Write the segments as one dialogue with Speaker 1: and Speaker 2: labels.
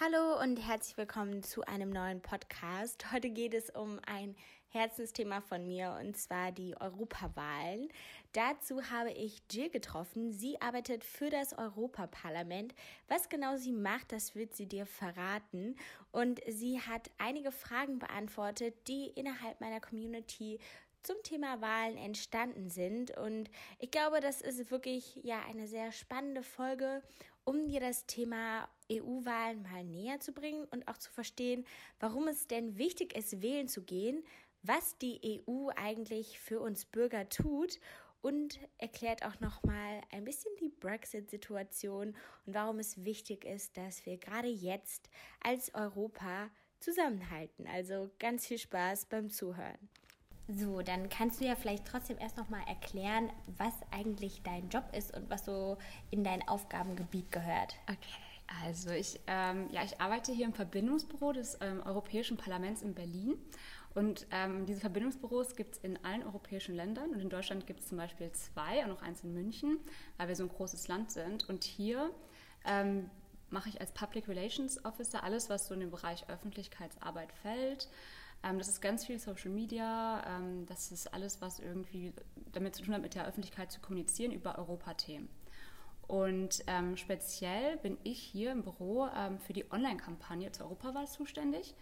Speaker 1: Hallo und herzlich willkommen zu einem neuen Podcast. Heute geht es um ein Herzensthema von mir und zwar die Europawahlen. Dazu habe ich Jill getroffen. Sie arbeitet für das Europaparlament. Was genau sie macht, das wird sie dir verraten. Und sie hat einige Fragen beantwortet, die innerhalb meiner Community zum Thema Wahlen entstanden sind. Und ich glaube, das ist wirklich ja eine sehr spannende Folge, um dir das Thema EU-Wahlen mal näher zu bringen und auch zu verstehen, warum es denn wichtig ist, wählen zu gehen, was die EU eigentlich für uns Bürger tut und erklärt auch noch mal ein bisschen die Brexit-Situation und warum es wichtig ist, dass wir gerade jetzt als Europa zusammenhalten. Also ganz viel Spaß beim Zuhören. So, dann kannst du ja vielleicht trotzdem erst noch mal erklären, was eigentlich dein Job ist und was so in dein Aufgabengebiet gehört.
Speaker 2: Okay, also ich, ähm, ja, ich arbeite hier im Verbindungsbüro des ähm, Europäischen Parlaments in Berlin. Und ähm, diese Verbindungsbüros gibt es in allen europäischen Ländern. Und in Deutschland gibt es zum Beispiel zwei und noch eins in München, weil wir so ein großes Land sind. Und hier ähm, mache ich als Public Relations Officer alles, was so in den Bereich Öffentlichkeitsarbeit fällt. Ähm, das ist ganz viel Social Media. Ähm, das ist alles, was irgendwie damit zu tun hat, mit der Öffentlichkeit zu kommunizieren über Europathemen. Und ähm, speziell bin ich hier im Büro ähm, für die Online-Kampagne zur Europawahl zuständig.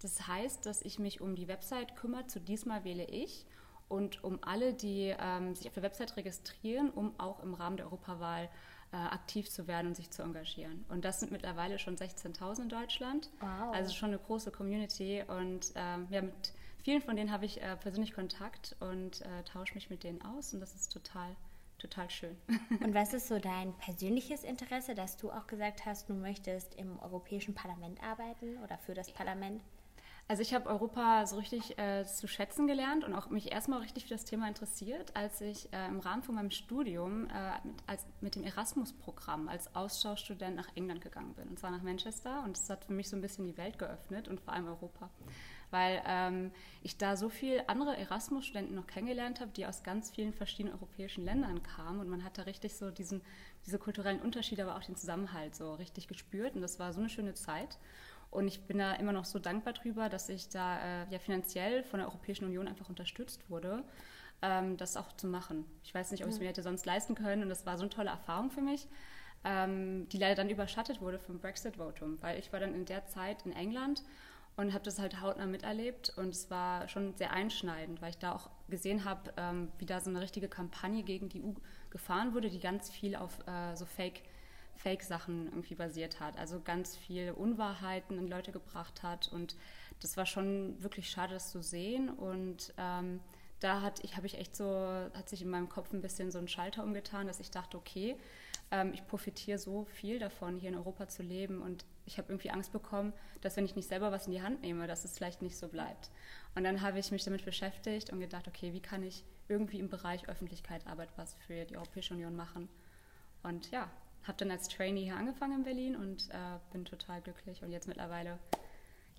Speaker 2: Das heißt, dass ich mich um die Website kümmere, zu diesmal wähle ich und um alle, die ähm, sich auf der Website registrieren, um auch im Rahmen der Europawahl äh, aktiv zu werden und sich zu engagieren. Und das sind mittlerweile schon 16.000 in Deutschland. Wow. Also schon eine große Community. Und ähm, ja, mit vielen von denen habe ich äh, persönlich Kontakt und äh, tausche mich mit denen aus. Und das ist total total schön.
Speaker 1: Und was ist so dein persönliches Interesse, dass du auch gesagt hast, du möchtest im Europäischen Parlament arbeiten oder für das Parlament?
Speaker 2: Also ich habe Europa so richtig äh, zu schätzen gelernt und auch mich erstmal richtig für das Thema interessiert, als ich äh, im Rahmen von meinem Studium äh, mit, als, mit dem Erasmus-Programm als Austauschstudent nach England gegangen bin, und zwar nach Manchester. Und das hat für mich so ein bisschen die Welt geöffnet und vor allem Europa, weil ähm, ich da so viele andere Erasmus-Studenten noch kennengelernt habe, die aus ganz vielen verschiedenen europäischen Ländern kamen und man hat da richtig so diesen, diese kulturellen Unterschiede, aber auch den Zusammenhalt so richtig gespürt und das war so eine schöne Zeit. Und ich bin da immer noch so dankbar drüber, dass ich da äh, ja finanziell von der Europäischen Union einfach unterstützt wurde, ähm, das auch zu machen. Ich weiß nicht, ob ich es mir hätte sonst leisten können und das war so eine tolle Erfahrung für mich, ähm, die leider dann überschattet wurde vom Brexit-Votum, weil ich war dann in der Zeit in England und habe das halt hautnah miterlebt und es war schon sehr einschneidend, weil ich da auch gesehen habe, ähm, wie da so eine richtige Kampagne gegen die EU gefahren wurde, die ganz viel auf äh, so Fake Fake-Sachen irgendwie basiert hat. Also ganz viel Unwahrheiten in Leute gebracht hat. Und das war schon wirklich schade, das zu sehen. Und ähm, da hat ich, habe ich echt so, hat sich in meinem Kopf ein bisschen so ein Schalter umgetan, dass ich dachte, okay, ähm, ich profitiere so viel davon, hier in Europa zu leben. Und ich habe irgendwie Angst bekommen, dass wenn ich nicht selber was in die Hand nehme, dass es vielleicht nicht so bleibt. Und dann habe ich mich damit beschäftigt und gedacht, okay, wie kann ich irgendwie im Bereich Öffentlichkeit Arbeit was für die Europäische Union machen? Und ja, habe dann als Trainee hier angefangen in Berlin und äh, bin total glücklich und jetzt mittlerweile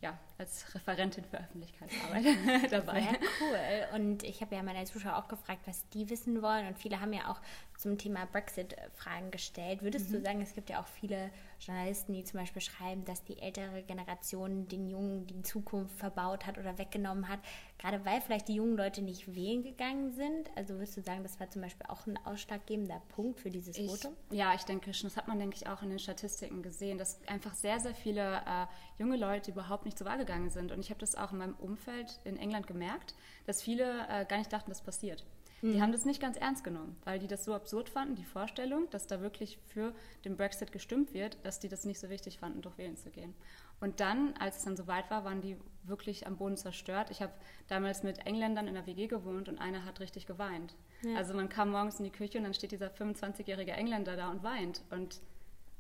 Speaker 2: ja, als Referentin für Öffentlichkeitsarbeit dabei.
Speaker 1: Sehr cool. Und ich habe ja meine Zuschauer auch gefragt, was die wissen wollen. Und viele haben ja auch zum Thema Brexit Fragen gestellt. Würdest mhm. du sagen, es gibt ja auch viele Journalisten, die zum Beispiel schreiben, dass die ältere Generation den Jungen die Zukunft verbaut hat oder weggenommen hat, gerade weil vielleicht die jungen Leute nicht wählen gegangen sind? Also würdest du sagen, das war zum Beispiel auch ein ausschlaggebender Punkt für dieses
Speaker 2: ich,
Speaker 1: Votum?
Speaker 2: Ja, ich denke schon. Das hat man, denke ich, auch in den Statistiken gesehen, dass einfach sehr, sehr viele äh, junge Leute überhaupt nicht zur Wahl gegangen sind. Und ich habe das auch in meinem Umfeld in England gemerkt, dass viele äh, gar nicht dachten, das passiert. Mhm. Die haben das nicht ganz ernst genommen, weil die das so absurd fanden, die Vorstellung, dass da wirklich für den Brexit gestimmt wird, dass die das nicht so wichtig fanden, durch wählen zu gehen. Und dann, als es dann soweit war, waren die wirklich am Boden zerstört. Ich habe damals mit Engländern in der WG gewohnt und einer hat richtig geweint. Ja. Also man kam morgens in die Küche und dann steht dieser 25-jährige Engländer da und weint und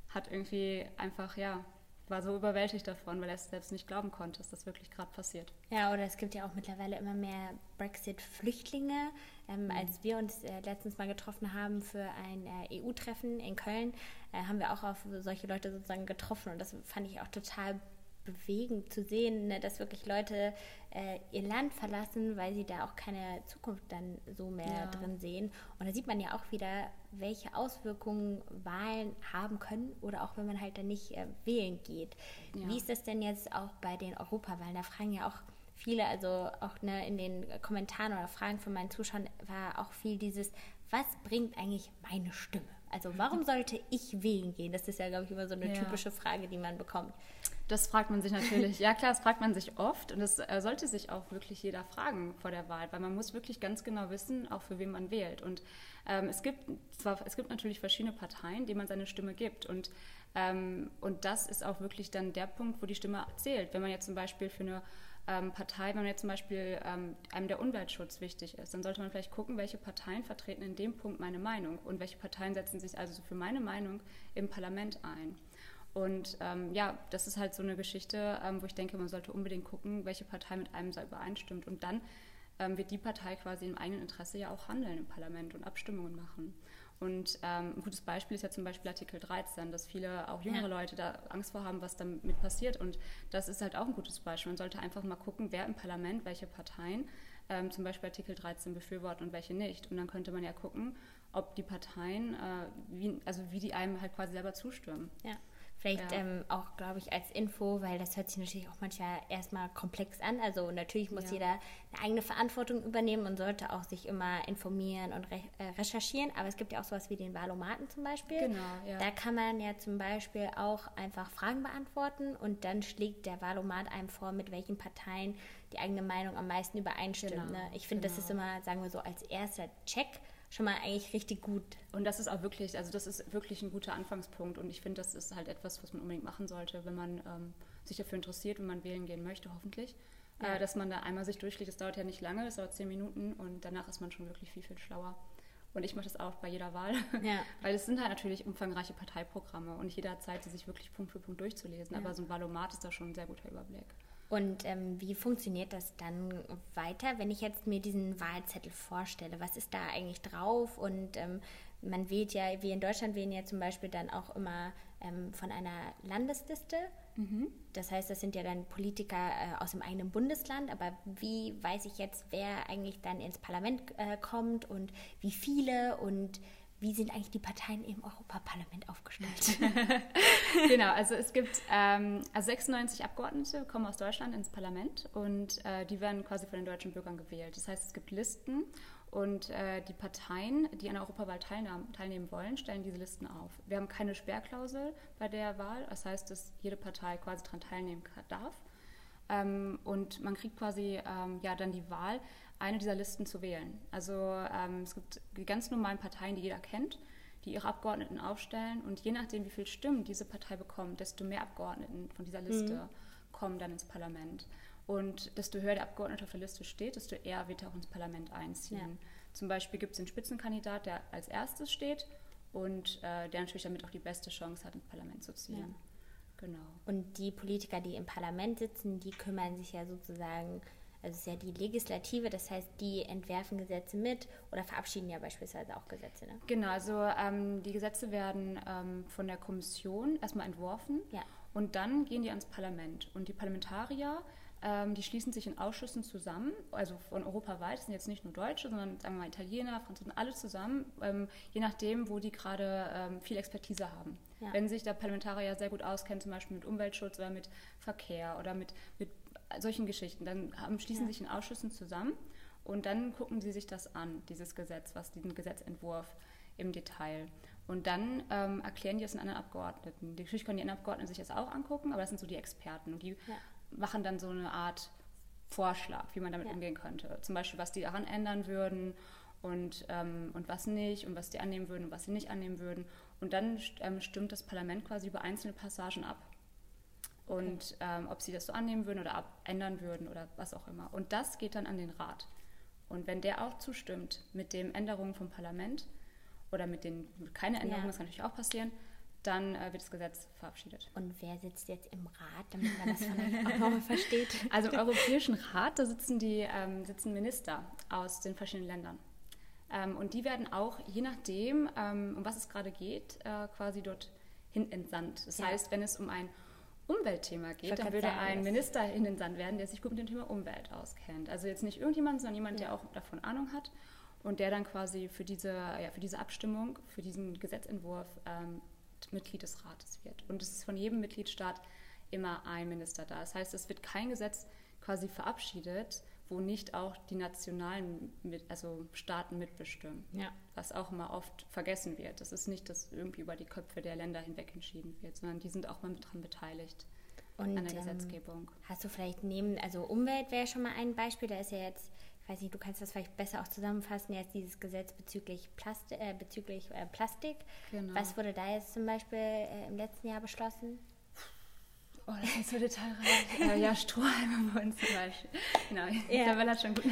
Speaker 2: hat irgendwie einfach, ja, war so überwältigt davon, weil er es selbst nicht glauben konnte, dass das wirklich gerade passiert.
Speaker 1: Ja, oder es gibt ja auch mittlerweile immer mehr Brexit-Flüchtlinge. Ähm, mhm. Als wir uns äh, letztens mal getroffen haben für ein äh, EU-Treffen in Köln, äh, haben wir auch auf solche Leute sozusagen getroffen und das fand ich auch total bewegend zu sehen, ne, dass wirklich Leute äh, ihr Land verlassen, weil sie da auch keine Zukunft dann so mehr ja. drin sehen. Und da sieht man ja auch wieder, welche Auswirkungen Wahlen haben können oder auch wenn man halt dann nicht äh, wählen geht. Ja. Wie ist das denn jetzt auch bei den Europawahlen? Da fragen ja auch viele, also auch ne, in den Kommentaren oder Fragen von meinen Zuschauern war auch viel dieses, was bringt eigentlich meine Stimme? Also warum sollte ich wählen gehen? Das ist ja, glaube ich, immer so eine ja. typische Frage, die man bekommt.
Speaker 2: Das fragt man sich natürlich. Ja, klar, das fragt man sich oft und das äh, sollte sich auch wirklich jeder fragen vor der Wahl, weil man muss wirklich ganz genau wissen, auch für wen man wählt. Und ähm, es gibt zwar, es gibt natürlich verschiedene Parteien, denen man seine Stimme gibt und ähm, und das ist auch wirklich dann der Punkt, wo die Stimme zählt. Wenn man jetzt zum Beispiel für eine ähm, Partei, wenn jetzt zum Beispiel ähm, einem der Umweltschutz wichtig ist, dann sollte man vielleicht gucken, welche Parteien vertreten in dem Punkt meine Meinung und welche Parteien setzen sich also für meine Meinung im Parlament ein. Und ähm, ja, das ist halt so eine Geschichte, ähm, wo ich denke, man sollte unbedingt gucken, welche Partei mit einem so übereinstimmt. Und dann ähm, wird die Partei quasi im eigenen Interesse ja auch handeln im Parlament und Abstimmungen machen. Und ähm, ein gutes Beispiel ist ja zum Beispiel Artikel 13, dass viele, auch jüngere ja. Leute, da Angst vor haben, was damit passiert. Und das ist halt auch ein gutes Beispiel. Man sollte einfach mal gucken, wer im Parlament, welche Parteien ähm, zum Beispiel Artikel 13 befürworten und welche nicht. Und dann könnte man ja gucken, ob die Parteien, äh, wie, also wie die einem halt quasi selber zustimmen.
Speaker 1: Ja. Vielleicht ja. ähm, auch, glaube ich, als Info, weil das hört sich natürlich auch manchmal erstmal komplex an. Also natürlich muss ja. jeder eine eigene Verantwortung übernehmen und sollte auch sich immer informieren und re äh, recherchieren. Aber es gibt ja auch sowas wie den Valomaten zum Beispiel. Genau, ja. Da kann man ja zum Beispiel auch einfach Fragen beantworten und dann schlägt der Valomat einem vor, mit welchen Parteien die eigene Meinung am meisten übereinstimmt. Genau, ne? Ich finde, genau. das ist immer, sagen wir so, als erster Check schon mal eigentlich richtig gut.
Speaker 2: Und das ist auch wirklich, also das ist wirklich ein guter Anfangspunkt und ich finde, das ist halt etwas, was man unbedingt machen sollte, wenn man ähm, sich dafür interessiert, wenn man wählen gehen möchte, hoffentlich. Ja. Äh, dass man da einmal sich durchliest, das dauert ja nicht lange, das dauert zehn Minuten und danach ist man schon wirklich viel, viel schlauer. Und ich mache das auch bei jeder Wahl, ja. weil es sind halt natürlich umfangreiche Parteiprogramme und jeder Zeit, sie sich wirklich Punkt für Punkt durchzulesen. Ja. Aber so ein Valomat ist da schon ein sehr guter Überblick.
Speaker 1: Und ähm, wie funktioniert das dann weiter, wenn ich jetzt mir diesen Wahlzettel vorstelle? Was ist da eigentlich drauf? Und ähm, man wählt ja, wir in Deutschland wählen ja zum Beispiel dann auch immer ähm, von einer Landesliste. Mhm. Das heißt, das sind ja dann Politiker äh, aus dem eigenen Bundesland. Aber wie weiß ich jetzt, wer eigentlich dann ins Parlament äh, kommt und wie viele und wie sind eigentlich die Parteien im Europaparlament aufgestellt?
Speaker 2: genau, also es gibt ähm, also 96 Abgeordnete kommen aus Deutschland ins Parlament und äh, die werden quasi von den deutschen Bürgern gewählt. Das heißt, es gibt Listen und äh, die Parteien, die an der Europawahl teilnehmen, teilnehmen wollen, stellen diese Listen auf. Wir haben keine Sperrklausel bei der Wahl, das heißt, dass jede Partei quasi daran teilnehmen darf. Ähm, und man kriegt quasi ähm, ja dann die Wahl, eine dieser Listen zu wählen. Also ähm, es gibt die ganz normalen Parteien, die jeder kennt, die ihre Abgeordneten aufstellen und je nachdem, wie viele Stimmen diese Partei bekommt, desto mehr Abgeordneten von dieser Liste mhm. kommen dann ins Parlament. Und desto höher der Abgeordnete auf der Liste steht, desto eher wird er auch ins Parlament einziehen. Ja. Zum Beispiel gibt es den Spitzenkandidat, der als erstes steht und äh, der natürlich damit auch die beste Chance hat, ins Parlament zu ziehen. Ja.
Speaker 1: Genau. Und die Politiker, die im Parlament sitzen, die kümmern sich ja sozusagen also es ist ja die Legislative, das heißt, die entwerfen Gesetze mit oder verabschieden ja beispielsweise auch Gesetze. Ne?
Speaker 2: Genau, also ähm, die Gesetze werden ähm, von der Kommission erstmal entworfen ja. und dann gehen die ans Parlament. Und die Parlamentarier, ähm, die schließen sich in Ausschüssen zusammen, also von europaweit, das sind jetzt nicht nur Deutsche, sondern sagen wir mal Italiener, Franzosen, alle zusammen, ähm, je nachdem, wo die gerade ähm, viel Expertise haben. Ja. Wenn sich der Parlamentarier sehr gut auskennt, zum Beispiel mit Umweltschutz oder mit Verkehr oder mit, mit solchen Geschichten. Dann haben, schließen ja. sich in Ausschüssen zusammen und dann gucken sie sich das an, dieses Gesetz, was diesen Gesetzentwurf im Detail. Und dann ähm, erklären die das den anderen Abgeordneten. Natürlich können die anderen Abgeordneten sich das auch angucken, aber das sind so die Experten. Und die ja. machen dann so eine Art Vorschlag, wie man damit ja. umgehen könnte. Zum Beispiel, was die daran ändern würden und, ähm, und was nicht und was die annehmen würden und was sie nicht annehmen würden. Und dann ähm, stimmt das Parlament quasi über einzelne Passagen ab und ähm, ob sie das so annehmen würden oder ändern würden oder was auch immer. Und das geht dann an den Rat. Und wenn der auch zustimmt mit den Änderungen vom Parlament oder mit den keine Änderungen, ja. das kann natürlich auch passieren, dann äh, wird das Gesetz verabschiedet.
Speaker 1: Und wer sitzt jetzt im Rat, damit man das vielleicht auch nochmal versteht?
Speaker 2: Also im Europäischen Rat, da sitzen die ähm, sitzen Minister aus den verschiedenen Ländern. Ähm, und die werden auch, je nachdem, ähm, um was es gerade geht, äh, quasi dort hin entsandt. Das ja. heißt, wenn es um ein Umweltthema geht, dann würde ein Minister in den Sand werden, der sich gut mit dem Thema Umwelt auskennt. Also jetzt nicht irgendjemand, sondern jemand, ja. der auch davon Ahnung hat und der dann quasi für diese, ja, für diese Abstimmung, für diesen Gesetzentwurf ähm, Mitglied des Rates wird. Und es ist von jedem Mitgliedstaat immer ein Minister da. Das heißt, es wird kein Gesetz quasi verabschiedet, wo nicht auch die nationalen mit, also Staaten mitbestimmen. Ja. Was auch immer oft vergessen wird. Das ist nicht, dass irgendwie über die Köpfe der Länder hinweg entschieden wird, sondern die sind auch mal mit dran beteiligt Und, an der ähm, Gesetzgebung.
Speaker 1: Hast du vielleicht neben, also Umwelt wäre schon mal ein Beispiel, da ist ja jetzt ich weiß nicht, du kannst das vielleicht besser auch zusammenfassen, jetzt dieses Gesetz bezüglich, Plast äh, bezüglich äh, Plastik. Genau. Was wurde da jetzt zum Beispiel äh, im letzten Jahr beschlossen?
Speaker 2: Oh, das ist so detailreich. äh, ja, Strohhalme wurden zum Beispiel. Genau. Isabel hat schon gut.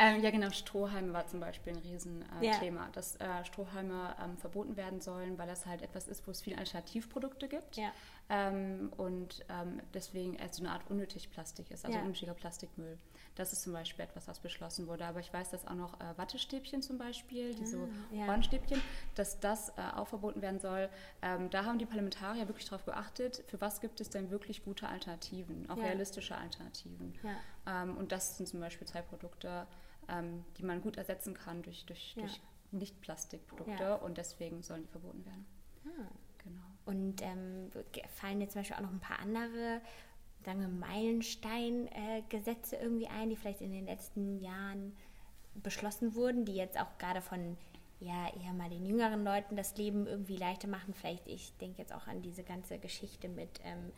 Speaker 2: Ähm, ja, genau, Strohhalme war zum Beispiel ein Riesenthema, äh, dass äh, Strohhalme ähm, verboten werden sollen, weil das halt etwas ist, wo es viele Alternativprodukte gibt. Ja. Ähm, und ähm, deswegen als so eine Art unnötig Plastik ist, also unnötiger Plastikmüll. Das ist zum Beispiel etwas, was beschlossen wurde. Aber ich weiß, dass auch noch äh, Wattestäbchen zum Beispiel, diese ah, ja. Hornstäbchen, dass das äh, auch verboten werden soll. Ähm, da haben die Parlamentarier wirklich darauf geachtet, für was gibt es denn wirklich gute Alternativen, auch ja. realistische Alternativen. Ja. Ähm, und das sind zum Beispiel zwei Produkte, ähm, die man gut ersetzen kann durch, durch, durch Nicht-Plastikprodukte und deswegen sollen die verboten werden.
Speaker 1: Ah. Genau. Und ähm, fallen jetzt zum Beispiel auch noch ein paar andere sagen wir, Meilenstein-Gesetze äh, irgendwie ein, die vielleicht in den letzten Jahren beschlossen wurden, die jetzt auch gerade von ja eher mal den jüngeren Leuten das Leben irgendwie leichter machen. Vielleicht, ich denke jetzt auch an diese ganze Geschichte mit, ähm,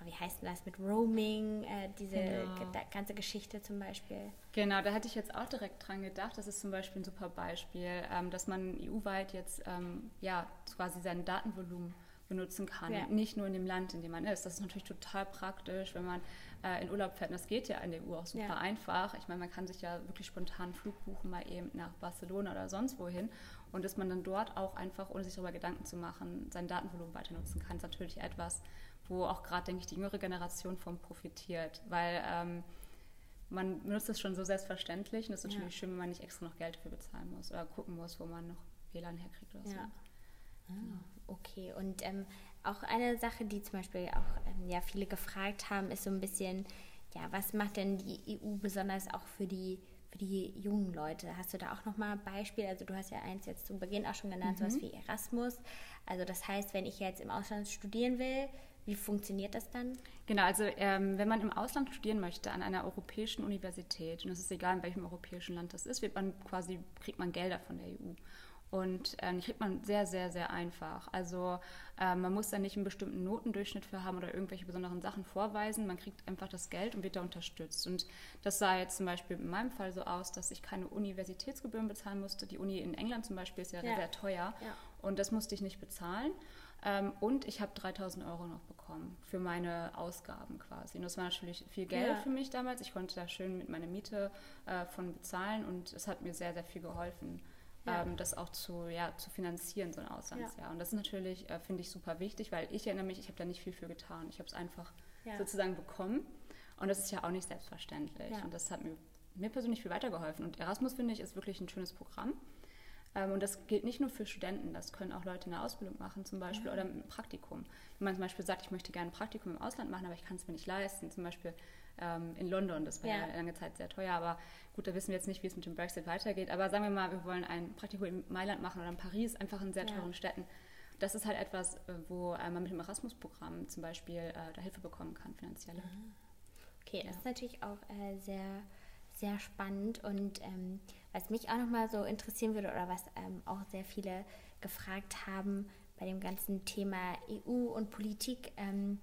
Speaker 1: oh, wie heißt denn das, mit Roaming, äh, diese genau. ganze Geschichte zum Beispiel.
Speaker 2: Genau, da hatte ich jetzt auch direkt dran gedacht. Das ist zum Beispiel ein super Beispiel, ähm, dass man EU-weit jetzt ähm, ja quasi sein Datenvolumen benutzen kann. Ja. Nicht nur in dem Land, in dem man ist. Das ist natürlich total praktisch, wenn man äh, in Urlaub fährt. Und das geht ja in der EU auch super ja. einfach. Ich meine, man kann sich ja wirklich spontan einen Flug buchen, mal eben nach Barcelona oder sonst wohin. Und dass man dann dort auch einfach, ohne sich darüber Gedanken zu machen, sein Datenvolumen weiter nutzen kann, ist natürlich etwas, wo auch gerade, denke ich, die jüngere Generation von profitiert. Weil ähm, man benutzt es schon so selbstverständlich und es ist natürlich ja. schön, wenn man nicht extra noch Geld dafür bezahlen muss oder gucken muss, wo man noch WLAN herkriegt oder so. Ja.
Speaker 1: Ah, okay, und ähm, auch eine Sache, die zum Beispiel auch ähm, ja, viele gefragt haben, ist so ein bisschen, ja, was macht denn die EU besonders auch für die, für die jungen Leute? Hast du da auch nochmal ein Beispiel? Also du hast ja eins jetzt zu Beginn auch schon genannt, mhm. sowas wie Erasmus. Also das heißt, wenn ich jetzt im Ausland studieren will, wie funktioniert das dann?
Speaker 2: Genau, also ähm, wenn man im Ausland studieren möchte an einer europäischen Universität, und es ist egal, in welchem europäischen Land das ist, wird man quasi, kriegt man Gelder von der EU. Und ähm, die kriegt man sehr, sehr, sehr einfach. Also ähm, man muss da nicht einen bestimmten Notendurchschnitt für haben oder irgendwelche besonderen Sachen vorweisen. Man kriegt einfach das Geld und wird da unterstützt. Und das sah jetzt zum Beispiel in meinem Fall so aus, dass ich keine Universitätsgebühren bezahlen musste. Die Uni in England zum Beispiel ist ja, ja. sehr teuer. Ja. Und das musste ich nicht bezahlen. Ähm, und ich habe 3000 Euro noch bekommen für meine Ausgaben quasi. Und das war natürlich viel Geld ja. für mich damals. Ich konnte da schön mit meiner Miete äh, von bezahlen und es hat mir sehr, sehr viel geholfen ja. ähm, das auch zu, ja, zu finanzieren, so ein Auslandsjahr. Ja. Und das ist natürlich, äh, finde ich, super wichtig, weil ich erinnere mich, ich habe da nicht viel für getan. Ich habe es einfach sozusagen bekommen. Und das ist ja auch nicht selbstverständlich. Und das hat mir, mir persönlich viel weitergeholfen. Und Erasmus, finde ich, ist wirklich ein schönes Programm. Ähm, und das gilt nicht nur für Studenten, das können auch Leute in der Ausbildung machen zum Beispiel ja. oder ein Praktikum. Wenn man zum Beispiel sagt, ich möchte gerne ein Praktikum im Ausland machen, aber ich kann es mir nicht leisten, zum Beispiel ähm, in London, das war ja. ja. lange Zeit sehr teuer, aber gut, da wissen wir jetzt nicht, wie es mit dem Brexit weitergeht, aber sagen wir mal, wir wollen ein Praktikum in Mailand machen oder in Paris, einfach in sehr teuren ja. Städten. Das ist halt etwas, äh, wo man mit dem Erasmus-Programm zum Beispiel äh, da Hilfe bekommen kann, finanzielle.
Speaker 1: Ah. Okay, das ist natürlich auch äh, sehr sehr spannend und ähm, was mich auch nochmal so interessieren würde oder was ähm, auch sehr viele gefragt haben bei dem ganzen Thema EU und Politik, ähm,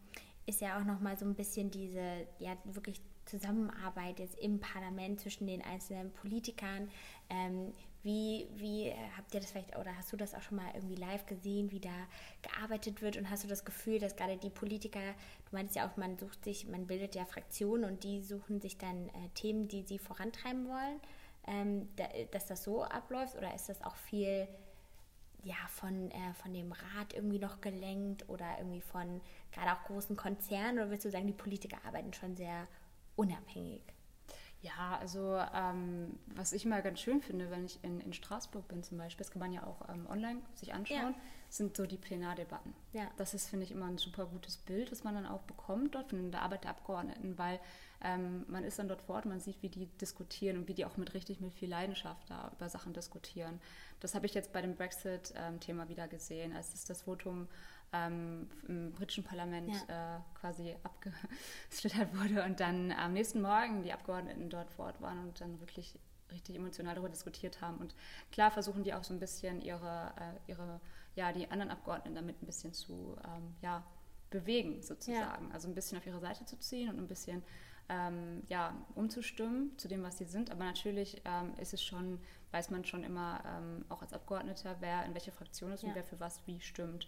Speaker 1: ist ja auch nochmal so ein bisschen diese, ja, wirklich Zusammenarbeit jetzt im Parlament zwischen den einzelnen Politikern. Ähm, wie, wie habt ihr das vielleicht oder hast du das auch schon mal irgendwie live gesehen, wie da gearbeitet wird und hast du das Gefühl, dass gerade die Politiker, du meinst ja auch, man sucht sich, man bildet ja Fraktionen und die suchen sich dann äh, Themen, die sie vorantreiben wollen, ähm, da, dass das so abläuft oder ist das auch viel ja, von, äh, von dem Rat irgendwie noch gelenkt oder irgendwie von gerade auch großen Konzernen? Oder würdest du sagen, die Politiker arbeiten schon sehr unabhängig?
Speaker 2: Ja, also ähm, was ich mal ganz schön finde, wenn ich in, in Straßburg bin zum Beispiel, das kann man ja auch ähm, online sich anschauen, ja. sind so die Plenardebatten. Ja. Das ist, finde ich, immer ein super gutes Bild, das man dann auch bekommt dort von der Arbeit der Abgeordneten, weil ähm, man ist dann dort vor Ort, man sieht, wie die diskutieren und wie die auch mit richtig mit viel Leidenschaft da über Sachen diskutieren. Das habe ich jetzt bei dem Brexit-Thema ähm, wieder gesehen, als es das Votum ähm, im britischen Parlament ja. äh, quasi abgeschlittert wurde und dann am nächsten Morgen die Abgeordneten dort vor Ort waren und dann wirklich richtig emotional darüber diskutiert haben. Und klar versuchen die auch so ein bisschen ihre, äh, ihre ja, die anderen Abgeordneten damit ein bisschen zu ähm, ja, bewegen, sozusagen. Ja. Also ein bisschen auf ihre Seite zu ziehen und ein bisschen ähm, ja, umzustimmen zu dem, was sie sind. Aber natürlich ähm, ist es schon, weiß man schon immer, ähm, auch als Abgeordneter, wer in welche Fraktion ist ja. und wer für was wie stimmt.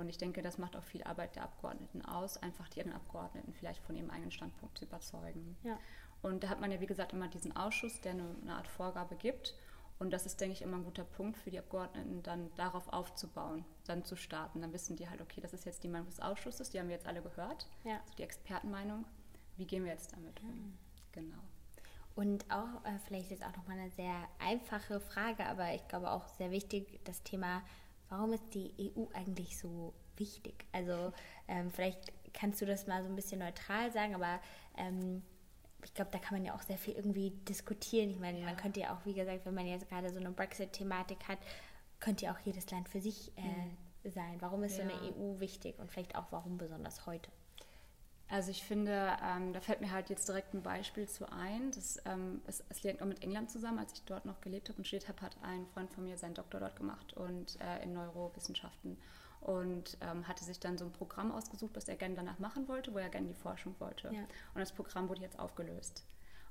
Speaker 2: Und ich denke, das macht auch viel Arbeit der Abgeordneten aus, einfach die anderen Abgeordneten vielleicht von ihrem eigenen Standpunkt zu überzeugen. Ja. Und da hat man ja, wie gesagt, immer diesen Ausschuss, der eine, eine Art Vorgabe gibt. Und das ist, denke ich, immer ein guter Punkt für die Abgeordneten, dann darauf aufzubauen, dann zu starten. Dann wissen die halt, okay, das ist jetzt die Meinung des Ausschusses, die haben wir jetzt alle gehört, ja. also die Expertenmeinung. Wie gehen wir jetzt damit um? Mhm. Genau.
Speaker 1: Und auch, äh, vielleicht ist auch nochmal eine sehr einfache Frage, aber ich glaube auch sehr wichtig, das Thema warum ist die EU eigentlich so wichtig? Also ähm, vielleicht kannst du das mal so ein bisschen neutral sagen, aber ähm, ich glaube, da kann man ja auch sehr viel irgendwie diskutieren. Ich meine, ja. man könnte ja auch, wie gesagt, wenn man jetzt gerade so eine Brexit-Thematik hat, könnte ja auch jedes Land für sich äh, mhm. sein. Warum ist ja. so eine EU wichtig und vielleicht auch warum besonders heute?
Speaker 2: Also ich finde, ähm, da fällt mir halt jetzt direkt ein Beispiel zu ein. Das, ähm, es, es liegt auch mit England zusammen. Als ich dort noch gelebt habe und studiert habe, hat ein Freund von mir seinen Doktor dort gemacht und äh, in Neurowissenschaften und ähm, hatte sich dann so ein Programm ausgesucht, was er gerne danach machen wollte, wo er gerne die Forschung wollte. Ja. Und das Programm wurde jetzt aufgelöst.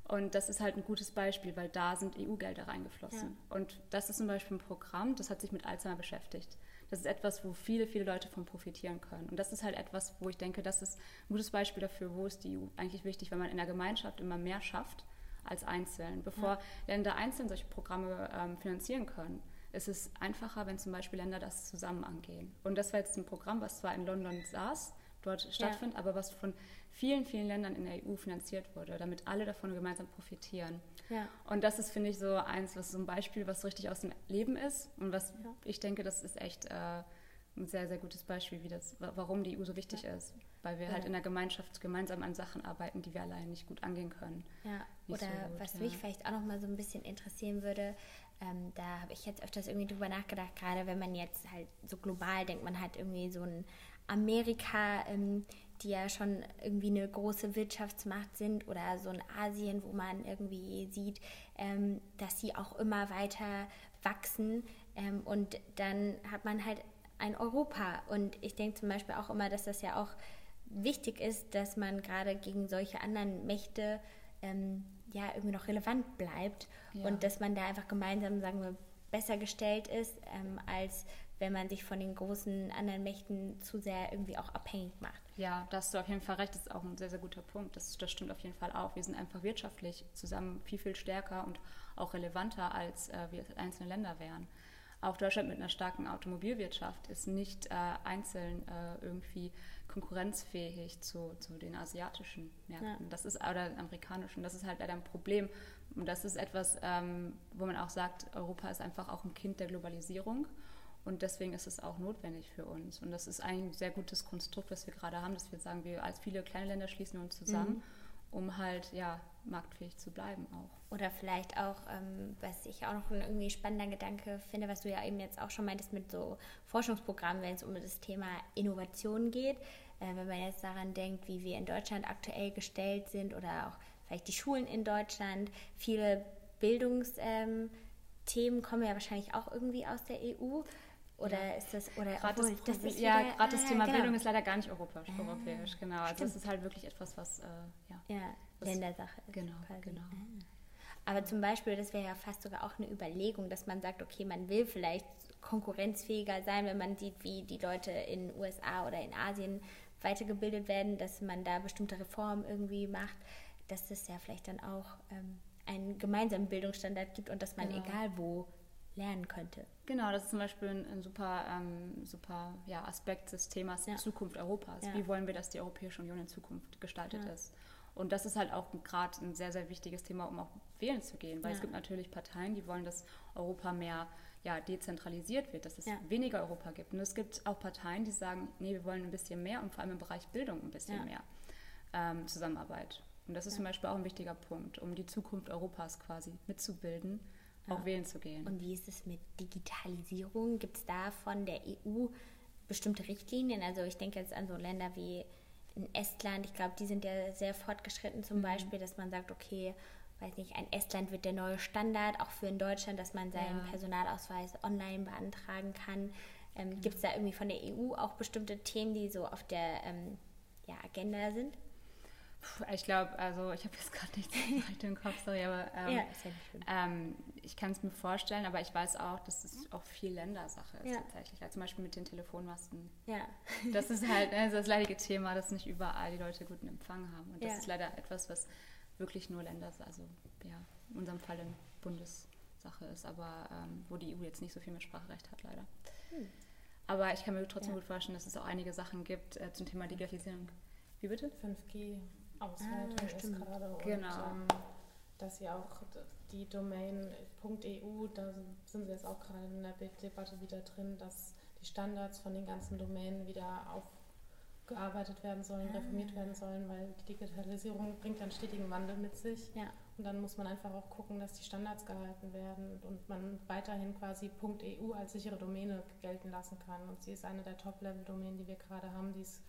Speaker 2: Und das ist halt ein gutes Beispiel, weil da sind EU-Gelder reingeflossen. Ja. Und das ist zum Beispiel ein Programm, das hat sich mit Alzheimer beschäftigt das ist etwas, wo viele, viele Leute von profitieren können. Und das ist halt etwas, wo ich denke, das ist ein gutes Beispiel dafür, wo ist die EU eigentlich wichtig, wenn man in der Gemeinschaft immer mehr schafft als einzeln. Bevor ja. Länder einzeln solche Programme ähm, finanzieren können, ist es einfacher, wenn zum Beispiel Länder das zusammen angehen. Und das war jetzt ein Programm, was zwar in London saß, dort stattfindet, ja. aber was von vielen, vielen Ländern in der EU finanziert wurde, damit alle davon gemeinsam profitieren. Ja. Und das ist, finde ich, so eins, was so ein Beispiel, was richtig aus dem Leben ist und was ja. ich denke, das ist echt äh, ein sehr, sehr gutes Beispiel, wie das, warum die EU so wichtig ja. ist. Weil wir halt in der Gemeinschaft gemeinsam an Sachen arbeiten, die wir alleine nicht gut angehen können.
Speaker 1: Ja, nicht oder so gut, was mich vielleicht auch noch mal so ein bisschen interessieren würde, ähm, da habe ich jetzt öfters irgendwie drüber nachgedacht, gerade wenn man jetzt halt so global denkt, man hat irgendwie so ein Amerika, ähm, die ja schon irgendwie eine große Wirtschaftsmacht sind oder so in Asien, wo man irgendwie sieht, ähm, dass sie auch immer weiter wachsen. Ähm, und dann hat man halt ein Europa. Und ich denke zum Beispiel auch immer, dass das ja auch wichtig ist, dass man gerade gegen solche anderen Mächte ähm, ja irgendwie noch relevant bleibt ja. und dass man da einfach gemeinsam, sagen wir, besser gestellt ist, ähm, als wenn man sich von den großen anderen Mächten zu sehr irgendwie auch abhängig macht.
Speaker 2: Ja, da hast du auf jeden Fall recht. Das ist auch ein sehr, sehr guter Punkt. Das, das stimmt auf jeden Fall auch. Wir sind einfach wirtschaftlich zusammen viel, viel stärker und auch relevanter, als äh, wir einzelne Länder wären. Auch Deutschland mit einer starken Automobilwirtschaft ist nicht äh, einzeln äh, irgendwie konkurrenzfähig zu, zu den asiatischen Märkten. Ja. Das ist oder amerikanischen. Das ist halt leider ein Problem. Und das ist etwas, ähm, wo man auch sagt, Europa ist einfach auch ein Kind der Globalisierung. Und deswegen ist es auch notwendig für uns. Und das ist ein sehr gutes Konstrukt, was wir gerade haben, dass wir sagen, wir als viele kleine Länder schließen uns zusammen, mhm. um halt ja marktfähig zu bleiben auch.
Speaker 1: Oder vielleicht auch, ähm, was ich auch noch ein irgendwie spannender Gedanke finde, was du ja eben jetzt auch schon meintest mit so Forschungsprogrammen, wenn es um das Thema Innovation geht. Äh, wenn man jetzt daran denkt, wie wir in Deutschland aktuell gestellt sind oder auch vielleicht die Schulen in Deutschland, viele Bildungsthemen ähm, kommen ja wahrscheinlich auch irgendwie aus der EU. Oder ist das, oder
Speaker 2: gerade
Speaker 1: obwohl,
Speaker 2: das, das ja, gerade das ah, Thema genau. Bildung ist leider gar nicht europäisch, ah, europäisch genau. Also das ist halt wirklich etwas, was, äh, ja.
Speaker 1: Ja, Ländersache ist.
Speaker 2: Genau, quasi. genau.
Speaker 1: Ah. Aber zum Beispiel, das wäre ja fast sogar auch eine Überlegung, dass man sagt, okay, man will vielleicht konkurrenzfähiger sein, wenn man sieht, wie die Leute in USA oder in Asien weitergebildet werden, dass man da bestimmte Reformen irgendwie macht, dass es ja vielleicht dann auch ähm, einen gemeinsamen Bildungsstandard gibt und dass man genau. egal wo lernen könnte.
Speaker 2: Genau, das ist zum Beispiel ein, ein super, ähm, super ja, Aspekt des Themas ja. Zukunft Europas. Ja. Wie wollen wir, dass die Europäische Union in Zukunft gestaltet ist? Und das ist halt auch gerade ein sehr, sehr wichtiges Thema, um auch wählen zu gehen, weil es gibt natürlich Parteien, die wollen, dass Europa mehr ja, dezentralisiert wird, dass es weniger Europa gibt. Und es gibt auch Parteien, die sagen, nee, wir wollen ein bisschen mehr und vor allem im Bereich Bildung ein bisschen mehr ähm, Zusammenarbeit. Und das ist zum Beispiel auch ein wichtiger Punkt, um die Zukunft Europas quasi mitzubilden, auch wählen zu gehen.
Speaker 1: Und wie ist es mit Digitalisierung? Gibt es da von der EU bestimmte Richtlinien? Also ich denke jetzt an so Länder wie in Estland, ich glaube, die sind ja sehr fortgeschritten zum mhm. Beispiel, dass man sagt, okay, weiß nicht, ein Estland wird der neue Standard, auch für in Deutschland, dass man seinen ja. Personalausweis online beantragen kann. Ähm, mhm. Gibt es da irgendwie von der EU auch bestimmte Themen, die so auf der ähm, ja, Agenda sind?
Speaker 2: Ich glaube, also ich habe jetzt gerade nichts im Kopf, sorry, aber ähm, ja, ja ähm, ich kann es mir vorstellen, aber ich weiß auch, dass es auch viel Ländersache ist ja. tatsächlich. Also zum Beispiel mit den Telefonmasten. Ja. Das ist halt also das leidige Thema, dass nicht überall die Leute guten Empfang haben. Und das ist leider etwas, was wirklich nur Länder, also ja, in unserem Fall eine Bundessache ist, aber ähm, wo die EU jetzt nicht so viel mit Spracherecht hat, leider. Hm. Aber ich kann mir trotzdem gut vorstellen, dass es auch einige Sachen gibt äh, zum Thema Digitalisierung. Wie bitte?
Speaker 3: 5G. Auswertung ah, ist gerade.
Speaker 2: Genau.
Speaker 3: Und, ähm, dass sie auch die Domain .eu, da sind sie jetzt auch gerade in der Debatte wieder drin, dass die Standards von den ganzen Domänen wieder aufgearbeitet werden sollen, ah. reformiert werden sollen, weil die Digitalisierung bringt einen stetigen Wandel mit sich. Ja. Und dann muss man einfach auch gucken, dass die Standards gehalten werden und man weiterhin quasi .eu als sichere Domäne gelten lassen kann. Und sie ist eine der Top-Level-Domänen, die wir gerade haben. Die ist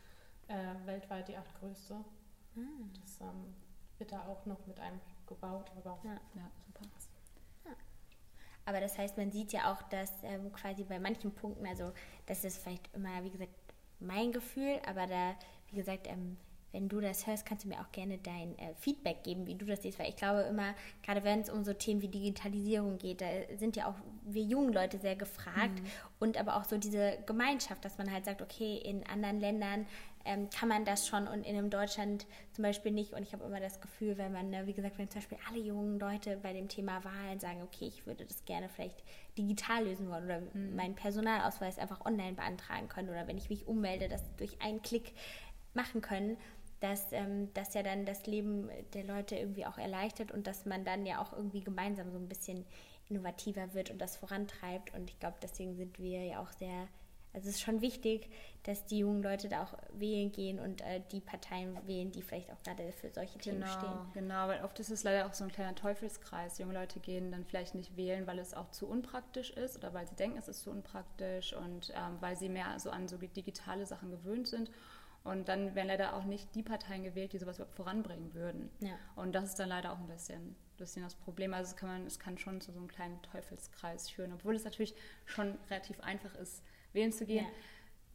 Speaker 3: äh, weltweit die achtgrößte. Ah. Das ähm, wird da auch noch mit eingebaut, aber ja, ja super.
Speaker 1: Ja. Aber das heißt, man sieht ja auch, dass ähm, quasi bei manchen Punkten, also das ist vielleicht immer, wie gesagt, mein Gefühl, aber da, wie gesagt, ähm, wenn du das hörst, kannst du mir auch gerne dein äh, Feedback geben, wie du das siehst, weil ich glaube immer, gerade wenn es um so Themen wie Digitalisierung geht, da sind ja auch wir jungen Leute sehr gefragt mhm. und aber auch so diese Gemeinschaft, dass man halt sagt, okay, in anderen Ländern ähm, kann man das schon und in einem Deutschland zum Beispiel nicht. Und ich habe immer das Gefühl, wenn man, ne, wie gesagt, wenn zum Beispiel alle jungen Leute bei dem Thema Wahlen sagen, okay, ich würde das gerne vielleicht digital lösen wollen oder mhm. meinen Personalausweis einfach online beantragen können oder wenn ich mich ummelde, das durch einen Klick machen können, dass ähm, das ja dann das Leben der Leute irgendwie auch erleichtert und dass man dann ja auch irgendwie gemeinsam so ein bisschen innovativer wird und das vorantreibt. Und ich glaube, deswegen sind wir ja auch sehr also es ist schon wichtig, dass die jungen Leute da auch wählen gehen und äh, die Parteien wählen, die vielleicht auch gerade für solche Themen
Speaker 2: genau,
Speaker 1: stehen.
Speaker 2: Genau, weil oft ist es leider auch so ein kleiner Teufelskreis. Junge Leute gehen dann vielleicht nicht wählen, weil es auch zu unpraktisch ist oder weil sie denken, es ist zu unpraktisch und ähm, weil sie mehr so an so digitale Sachen gewöhnt sind. Und dann werden leider auch nicht die Parteien gewählt, die sowas überhaupt voranbringen würden. Ja. Und das ist dann leider auch ein bisschen, bisschen das Problem. Also es kann, man, es kann schon zu so einem kleinen Teufelskreis führen, obwohl es natürlich schon relativ einfach ist, wählen zu gehen. Ja.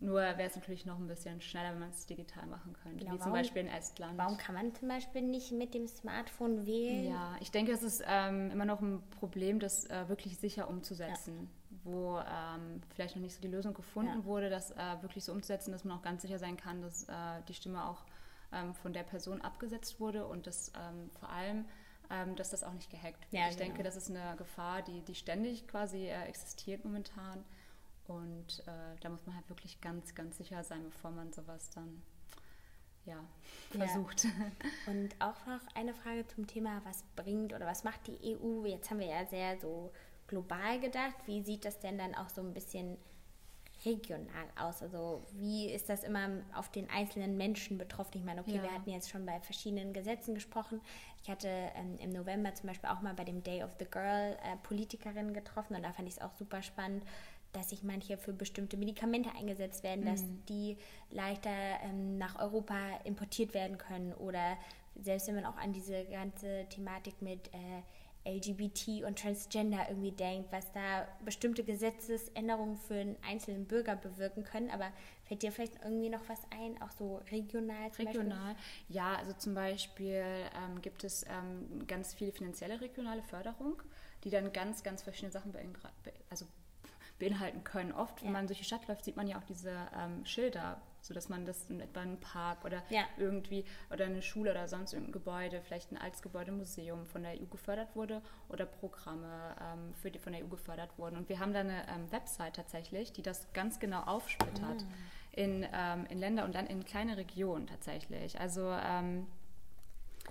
Speaker 2: Nur wäre es natürlich noch ein bisschen schneller, wenn man es digital machen könnte, genau, wie zum warum, Beispiel in Estland.
Speaker 1: Warum kann man zum Beispiel nicht mit dem Smartphone wählen?
Speaker 2: Ja, ich denke, es ist ähm, immer noch ein Problem, das äh, wirklich sicher umzusetzen, ja. wo ähm, vielleicht noch nicht so die Lösung gefunden ja. wurde, das äh, wirklich so umzusetzen, dass man auch ganz sicher sein kann, dass äh, die Stimme auch ähm, von der Person abgesetzt wurde und dass ähm, vor allem ähm, dass das auch nicht gehackt wird. ich genau. denke, das ist eine Gefahr, die, die ständig quasi äh, existiert momentan. Und äh, da muss man halt wirklich ganz, ganz sicher sein, bevor man sowas dann ja, versucht. Ja.
Speaker 1: Und auch noch eine Frage zum Thema, was bringt oder was macht die EU? Jetzt haben wir ja sehr so global gedacht. Wie sieht das denn dann auch so ein bisschen regional aus? Also wie ist das immer auf den einzelnen Menschen betroffen? Ich meine, okay, ja. wir hatten jetzt schon bei verschiedenen Gesetzen gesprochen. Ich hatte ähm, im November zum Beispiel auch mal bei dem Day of the Girl äh, Politikerinnen getroffen und da fand ich es auch super spannend, dass sich manche für bestimmte Medikamente eingesetzt werden, mhm. dass die leichter ähm, nach Europa importiert werden können oder selbst wenn man auch an diese ganze Thematik mit äh, LGBT und Transgender irgendwie denkt, was da bestimmte Gesetzesänderungen für einen einzelnen Bürger bewirken können. Aber fällt dir vielleicht irgendwie noch was ein, auch so regional?
Speaker 2: Zum regional, Beispiel? ja, also zum Beispiel ähm, gibt es ähm, ganz viele finanzielle regionale Förderung, die dann ganz, ganz verschiedene Sachen also beinhalten können. Oft, wenn man durch die Stadt läuft, sieht man ja auch diese ähm, Schilder, sodass man das in etwa einen Park oder ja. irgendwie oder eine Schule oder sonst irgendein Gebäude, vielleicht ein altes Gebäude, Museum von der EU gefördert wurde oder Programme ähm, für die von der EU gefördert wurden. Und wir haben da eine ähm, Website tatsächlich, die das ganz genau aufsplittert mhm. in, ähm, in Länder und dann in kleine Regionen tatsächlich. Also ähm,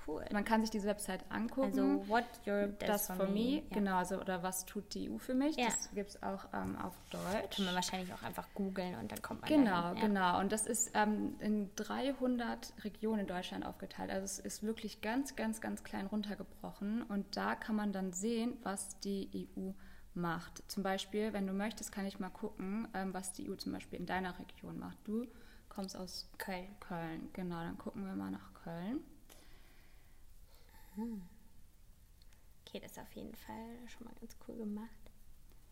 Speaker 1: cool.
Speaker 2: Man kann sich diese Website angucken.
Speaker 1: Also, what your
Speaker 2: das for me, ja. genau, also oder was tut die EU für mich? Ja. Das gibt es auch ähm, auf Deutsch.
Speaker 1: Kann man wahrscheinlich auch einfach googeln und dann kommt man
Speaker 2: Genau, dahin, ja. genau. Und das ist ähm, in 300 Regionen in Deutschland aufgeteilt. Also es ist wirklich ganz, ganz, ganz klein runtergebrochen. Und da kann man dann sehen, was die EU macht. Zum Beispiel, wenn du möchtest, kann ich mal gucken, ähm, was die EU zum Beispiel in deiner Region macht. Du kommst aus Köln. Köln, genau. Dann gucken wir mal nach Köln.
Speaker 1: Hm. Okay, das ist auf jeden Fall schon mal ganz cool gemacht.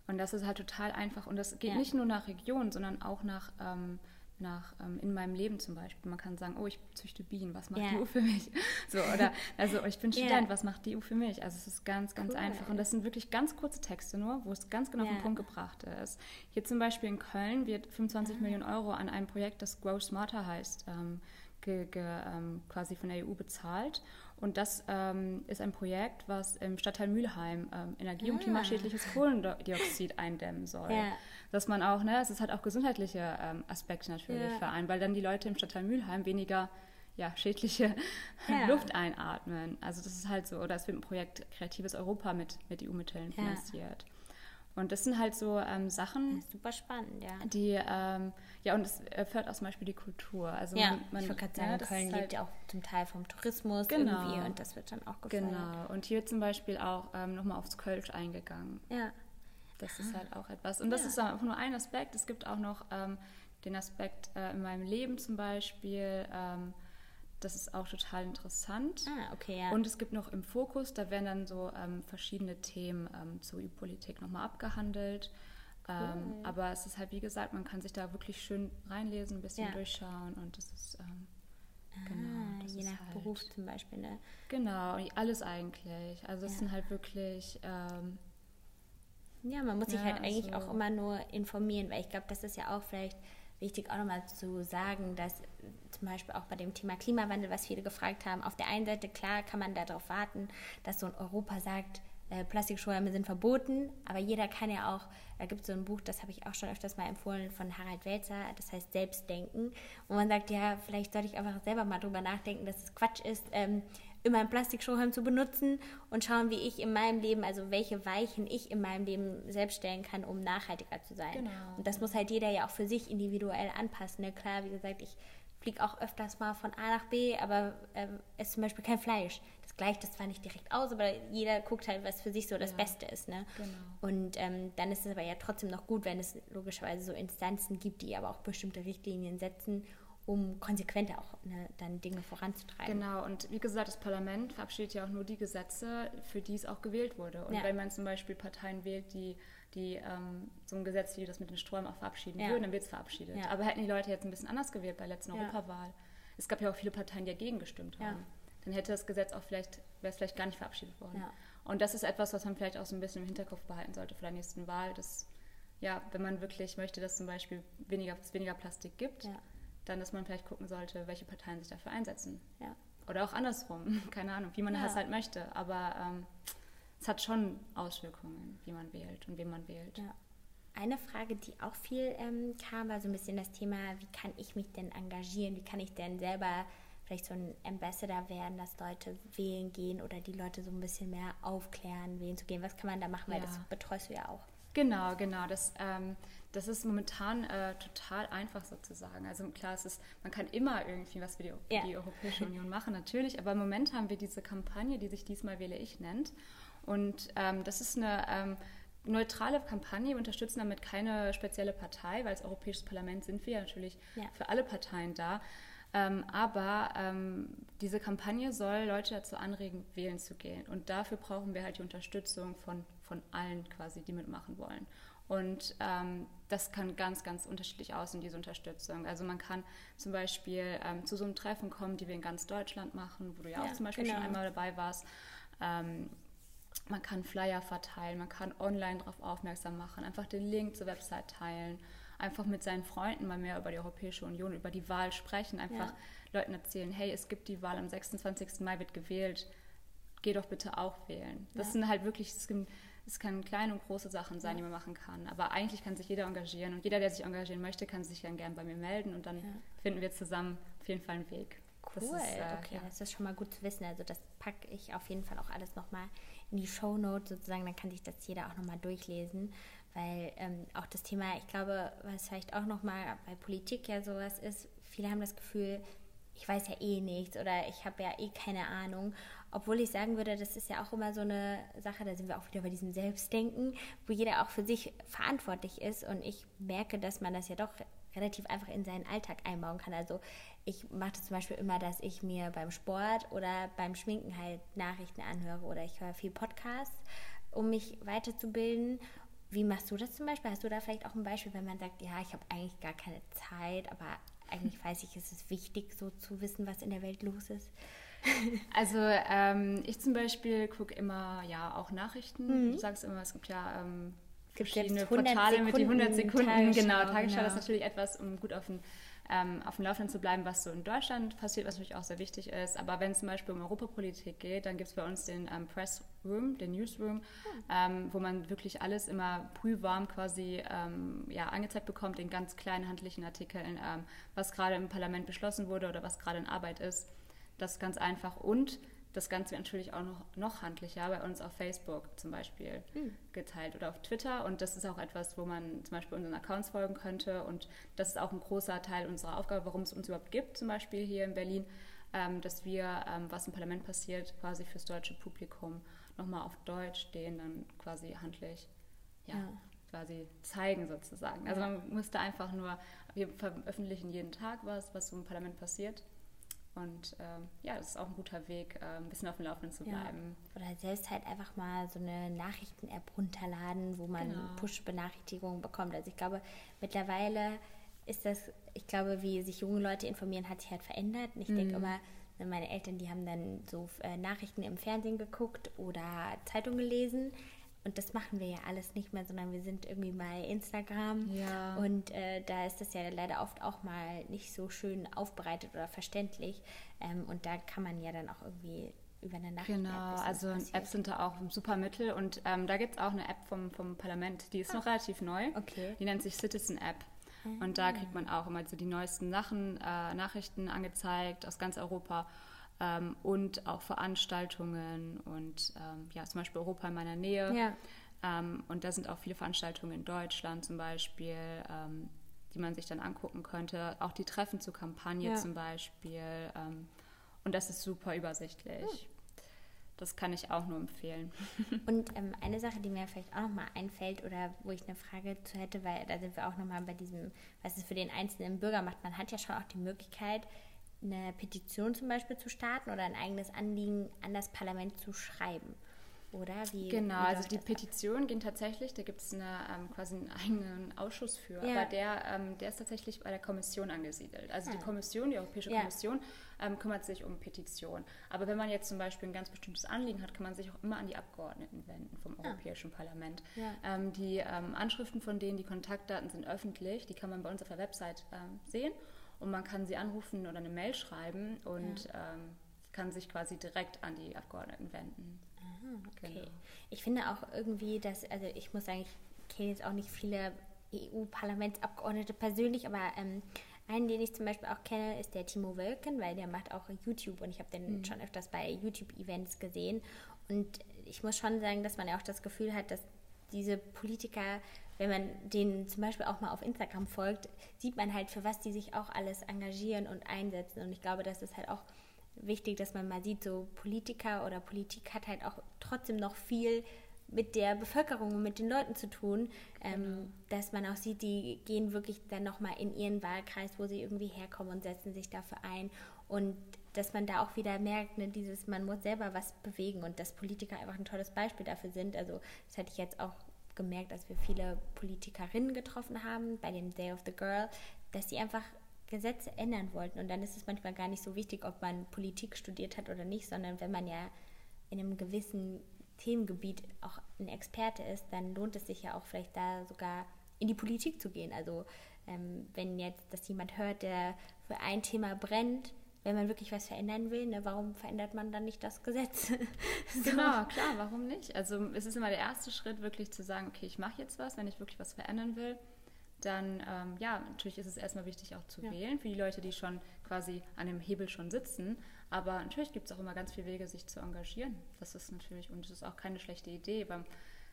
Speaker 2: Und das ist halt total einfach. Und das geht ja. nicht nur nach Region, sondern auch nach ähm, nach ähm, in meinem Leben zum Beispiel. Man kann sagen, oh, ich züchte Bienen, was macht yeah. die EU für mich? So, oder also ich bin Student, yeah. was macht die EU für mich? Also es ist ganz, ganz cool. einfach. Und das sind wirklich ganz kurze Texte nur, wo es ganz genau auf den Punkt gebracht ist. Hier zum Beispiel in Köln wird 25 ah. Millionen Euro an einem Projekt, das Grow Smarter heißt, ähm, ge, ge, ähm, quasi von der EU bezahlt. Und das ähm, ist ein Projekt, was im Stadtteil Mülheim ähm, energie- und ah. klimaschädliches Kohlendioxid eindämmen soll. Ja. Dass man auch, ne, es ist halt auch gesundheitliche ähm, Aspekte natürlich ja. vereint, weil dann die Leute im Stadtteil Mülheim weniger ja, schädliche ja. Luft einatmen. Also das ist halt so, oder es wird ein Projekt Kreatives Europa mit, mit EU-Mitteln finanziert. Und das sind halt so ähm, Sachen.
Speaker 1: super spannend, ja.
Speaker 2: Die, ähm, ja, und es erfährt auch zum Beispiel die Kultur. Also
Speaker 1: ja, man, man, ich gerade sagen, ja, Köln lebt halt ja auch zum Teil vom Tourismus genau. irgendwie und das wird dann auch gefördert.
Speaker 2: Genau, und hier zum Beispiel auch ähm, nochmal aufs Kölsch eingegangen.
Speaker 1: Ja.
Speaker 2: Das ist halt auch etwas. Und das ja. ist einfach nur ein Aspekt. Es gibt auch noch ähm, den Aspekt äh, in meinem Leben zum Beispiel, ähm, das ist auch total interessant.
Speaker 1: Ah, okay, ja.
Speaker 2: Und es gibt noch im Fokus, da werden dann so ähm, verschiedene Themen ähm, zur EU-Politik nochmal abgehandelt. Ähm, cool. Ähm, aber es ist halt, wie gesagt, man kann sich da wirklich schön reinlesen, ein bisschen ja. durchschauen und das ist. Ähm,
Speaker 1: ah, genau, je nach halt, Beruf zum Beispiel, ne?
Speaker 2: Genau, alles eigentlich. Also es ja. sind halt wirklich. Ähm,
Speaker 1: ja, man muss sich halt eigentlich also, auch immer nur informieren, weil ich glaube, das ist ja auch vielleicht wichtig auch nochmal zu sagen, dass zum Beispiel auch bei dem Thema Klimawandel, was viele gefragt haben, auf der einen Seite klar kann man darauf warten, dass so ein Europa sagt, äh, sind verboten, aber jeder kann ja auch, da gibt es so ein Buch, das habe ich auch schon öfters mal empfohlen, von Harald Welzer, das heißt Selbstdenken, wo man sagt, ja, vielleicht sollte ich einfach selber mal drüber nachdenken, dass es Quatsch ist, ähm, immer einen Plastikstrohhalm zu benutzen und schauen, wie ich in meinem Leben, also welche Weichen ich in meinem Leben selbst stellen kann, um nachhaltiger zu sein. Genau. Und das muss halt jeder ja auch für sich individuell anpassen. Ne? Klar, wie gesagt, ich fliege auch öfters mal von A nach B, aber äh, esse zum Beispiel kein Fleisch. Das gleicht das zwar nicht direkt aus, aber jeder guckt halt, was für sich so das ja. Beste ist. Ne? Genau. Und ähm, dann ist es aber ja trotzdem noch gut, wenn es logischerweise so Instanzen gibt, die aber auch bestimmte Richtlinien setzen um konsequenter auch ne, dann Dinge voranzutreiben.
Speaker 2: Genau, und wie gesagt, das Parlament verabschiedet ja auch nur die Gesetze, für die es auch gewählt wurde. Und ja. wenn man zum Beispiel Parteien wählt, die, die ähm, so ein Gesetz wie das mit den Sträumen auch verabschieden ja. würden, dann wird es verabschiedet. Ja. Aber hätten die Leute jetzt ein bisschen anders gewählt bei der letzten Europawahl, es gab ja auch viele Parteien, die dagegen gestimmt haben, dann hätte das Gesetz auch vielleicht, wäre es vielleicht gar nicht verabschiedet worden. Und das ist etwas, was man vielleicht auch so ein bisschen im Hinterkopf behalten sollte vor der nächsten Wahl, dass ja, wenn man wirklich möchte, dass zum Beispiel weniger, es weniger Plastik gibt, dann, dass man vielleicht gucken sollte, welche Parteien sich dafür einsetzen.
Speaker 1: Ja.
Speaker 2: Oder auch andersrum, keine Ahnung, wie man ja. das halt möchte. Aber ähm, es hat schon Auswirkungen, wie man wählt und wen man wählt.
Speaker 1: Ja. Eine Frage, die auch viel ähm, kam, war so ein bisschen das Thema, wie kann ich mich denn engagieren? Wie kann ich denn selber vielleicht so ein Ambassador werden, dass Leute wählen gehen oder die Leute so ein bisschen mehr aufklären, wählen zu gehen? Was kann man da machen? Weil das betreust du ja auch.
Speaker 2: Genau, genau. Das, ähm, das ist momentan äh, total einfach sozusagen. Also klar, es ist, man kann immer irgendwie was für die, für ja. die Europäische Union machen, natürlich. Aber im Moment haben wir diese Kampagne, die sich diesmal Wähle ich nennt. Und ähm, das ist eine ähm, neutrale Kampagne. Wir unterstützen damit keine spezielle Partei, weil als Europäisches Parlament sind wir ja natürlich ja. für alle Parteien da. Ähm, aber ähm, diese Kampagne soll Leute dazu anregen, wählen zu gehen. Und dafür brauchen wir halt die Unterstützung von, von allen quasi, die mitmachen wollen. Und ähm, das kann ganz, ganz unterschiedlich aussehen, diese Unterstützung. Also man kann zum Beispiel ähm, zu so einem Treffen kommen, die wir in ganz Deutschland machen, wo du ja, ja auch zum Beispiel genau. schon einmal dabei warst. Ähm, man kann Flyer verteilen, man kann online darauf aufmerksam machen, einfach den Link zur Website teilen, einfach mit seinen Freunden mal mehr über die Europäische Union, über die Wahl sprechen, einfach ja. Leuten erzählen, hey, es gibt die Wahl am 26. Mai wird gewählt, geh doch bitte auch wählen. Das ja. sind halt wirklich, es gibt es können kleine und große Sachen sein, die man machen kann. Aber eigentlich kann sich jeder engagieren und jeder, der sich engagieren möchte, kann sich dann gern bei mir melden und dann finden wir zusammen auf jeden Fall einen Weg.
Speaker 1: Cool, das ist, äh, okay, ja. das ist schon mal gut zu wissen. Also das packe ich auf jeden Fall auch alles nochmal in die Show Notes sozusagen, dann kann sich das jeder auch nochmal durchlesen. Weil ähm, auch das Thema, ich glaube, was vielleicht auch nochmal bei Politik ja sowas ist, viele haben das Gefühl, ich weiß ja eh nichts oder ich habe ja eh keine Ahnung. Obwohl ich sagen würde, das ist ja auch immer so eine Sache, da sind wir auch wieder bei diesem Selbstdenken, wo jeder auch für sich verantwortlich ist. Und ich merke, dass man das ja doch relativ einfach in seinen Alltag einbauen kann. Also ich mache das zum Beispiel immer, dass ich mir beim Sport oder beim Schminken halt Nachrichten anhöre oder ich höre viel Podcasts, um mich weiterzubilden. Wie machst du das zum Beispiel? Hast du da vielleicht auch ein Beispiel, wenn man sagt, ja, ich habe eigentlich gar keine Zeit, aber eigentlich weiß ich, es ist wichtig, so zu wissen, was in der Welt los ist?
Speaker 2: Also ähm, ich zum Beispiel gucke immer ja auch Nachrichten. Mhm. Du sagst immer, es gibt ja ähm, verschiedene Portale Sekunden, mit den 100 Sekunden. Tagesschau, genau, Tagesschau genau. ist natürlich etwas, um gut auf den ähm, auf dem Laufenden zu bleiben, was so in Deutschland passiert, was natürlich auch sehr wichtig ist. Aber wenn es zum Beispiel um Europapolitik geht, dann gibt es bei uns den ähm, Press Room, den Newsroom, ähm, wo man wirklich alles immer prühwarm quasi ähm, ja, angezeigt bekommt in ganz kleinen handlichen Artikeln, ähm, was gerade im Parlament beschlossen wurde oder was gerade in Arbeit ist. Das ist ganz einfach. Und das Ganze wird natürlich auch noch, noch handlicher bei uns auf Facebook zum Beispiel mhm. geteilt oder auf Twitter. Und das ist auch etwas, wo man zum Beispiel unseren Accounts folgen könnte. Und das ist auch ein großer Teil unserer Aufgabe, warum es uns überhaupt gibt, zum Beispiel hier in Berlin, ähm, dass wir, ähm, was im Parlament passiert, quasi fürs deutsche Publikum nochmal auf Deutsch stehen, dann quasi handlich, ja, ja. quasi zeigen sozusagen. Also man musste einfach nur, wir veröffentlichen jeden Tag was, was im Parlament passiert. Und ähm, ja, das ist auch ein guter Weg, äh, ein bisschen auf dem Laufenden zu bleiben.
Speaker 1: Ja. Oder selbst halt einfach mal so eine Nachrichten-App runterladen, wo man genau. Push-Benachrichtigungen bekommt. Also ich glaube, mittlerweile ist das, ich glaube, wie sich junge Leute informieren, hat sich halt verändert. Und ich mhm. denke immer, ne, meine Eltern, die haben dann so äh, Nachrichten im Fernsehen geguckt oder Zeitung gelesen. Und das machen wir ja alles nicht mehr, sondern wir sind irgendwie bei Instagram. Ja. Und äh, da ist das ja leider oft auch mal nicht so schön aufbereitet oder verständlich. Ähm, und da kann man ja dann auch irgendwie über eine Nacht.
Speaker 2: Genau, also Apps sind da auch ein super Mittel. Und ähm, da gibt es auch eine App vom, vom Parlament, die ist ah. noch relativ neu. Okay. Die nennt sich Citizen App. Ah. Und da kriegt man auch immer so die neuesten Sachen, äh, Nachrichten angezeigt aus ganz Europa ähm, und auch Veranstaltungen und ähm, ja, zum Beispiel Europa in meiner Nähe. Ja. Ähm, und da sind auch viele Veranstaltungen in Deutschland zum Beispiel, ähm, die man sich dann angucken könnte. Auch die Treffen zur Kampagne ja. zum Beispiel. Ähm, und das ist super übersichtlich. Hm. Das kann ich auch nur empfehlen.
Speaker 1: Und ähm, eine Sache, die mir vielleicht auch nochmal einfällt oder wo ich eine Frage zu hätte, weil da sind wir auch nochmal bei diesem, was es für den einzelnen Bürger macht. Man hat ja schon auch die Möglichkeit, eine Petition zum Beispiel zu starten oder ein eigenes Anliegen an das Parlament zu schreiben. Oder wie?
Speaker 2: Genau, wie also die Petitionen gehen tatsächlich, da gibt es eine, ähm, quasi einen eigenen Ausschuss für, ja. aber der, ähm, der ist tatsächlich bei der Kommission angesiedelt. Also ah. die Kommission, die Europäische ja. Kommission, ähm, kümmert sich um Petitionen. Aber wenn man jetzt zum Beispiel ein ganz bestimmtes Anliegen hat, kann man sich auch immer an die Abgeordneten wenden vom ah. Europäischen Parlament. Ja. Ähm, die ähm, Anschriften von denen, die Kontaktdaten sind öffentlich, die kann man bei uns auf der Website ähm, sehen und man kann sie anrufen oder eine Mail schreiben und ja. ähm, kann sich quasi direkt an die Abgeordneten wenden.
Speaker 1: Aha, okay. Genau. Ich finde auch irgendwie, dass, also ich muss sagen, ich kenne jetzt auch nicht viele EU-Parlamentsabgeordnete persönlich, aber ähm, einen, den ich zum Beispiel auch kenne, ist der Timo Wölken, weil der macht auch YouTube und ich habe den mhm. schon öfters bei YouTube-Events gesehen. Und ich muss schon sagen, dass man ja auch das Gefühl hat, dass diese Politiker wenn man denen zum Beispiel auch mal auf Instagram folgt, sieht man halt, für was die sich auch alles engagieren und einsetzen. Und ich glaube, das ist halt auch wichtig, dass man mal sieht, so Politiker oder Politik hat halt auch trotzdem noch viel mit der Bevölkerung und mit den Leuten zu tun, ähm, genau. dass man auch sieht, die gehen wirklich dann nochmal in ihren Wahlkreis, wo sie irgendwie herkommen und setzen sich dafür ein und dass man da auch wieder merkt, ne, dieses, man muss selber was bewegen und dass Politiker einfach ein tolles Beispiel dafür sind. Also das hatte ich jetzt auch gemerkt, als wir viele Politikerinnen getroffen haben bei dem Day of the Girl, dass sie einfach Gesetze ändern wollten. Und dann ist es manchmal gar nicht so wichtig, ob man Politik studiert hat oder nicht, sondern wenn man ja in einem gewissen Themengebiet auch ein Experte ist, dann lohnt es sich ja auch vielleicht da sogar in die Politik zu gehen. Also ähm, wenn jetzt das jemand hört, der für ein Thema brennt, wenn man wirklich was verändern will, ne, warum verändert man dann nicht das Gesetz?
Speaker 2: so. Genau, klar, warum nicht? Also es ist immer der erste Schritt, wirklich zu sagen, okay, ich mache jetzt was, wenn ich wirklich was verändern will. Dann, ähm, ja, natürlich ist es erstmal wichtig, auch zu ja. wählen. Für die Leute, die schon quasi an dem Hebel schon sitzen. Aber natürlich gibt es auch immer ganz viele Wege, sich zu engagieren. Das ist natürlich, und das ist auch keine schlechte Idee, weil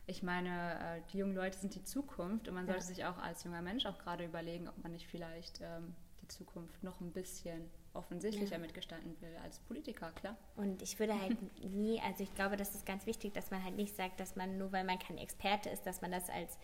Speaker 2: ich meine, äh, die jungen Leute sind die Zukunft und man sollte ja. sich auch als junger Mensch auch gerade überlegen, ob man nicht vielleicht ähm, die Zukunft noch ein bisschen offensichtlicher ja. mitgestalten will als Politiker, klar.
Speaker 1: Und ich würde halt nie, also ich glaube, das ist ganz wichtig, dass man halt nicht sagt, dass man nur weil man kein Experte ist, dass man das als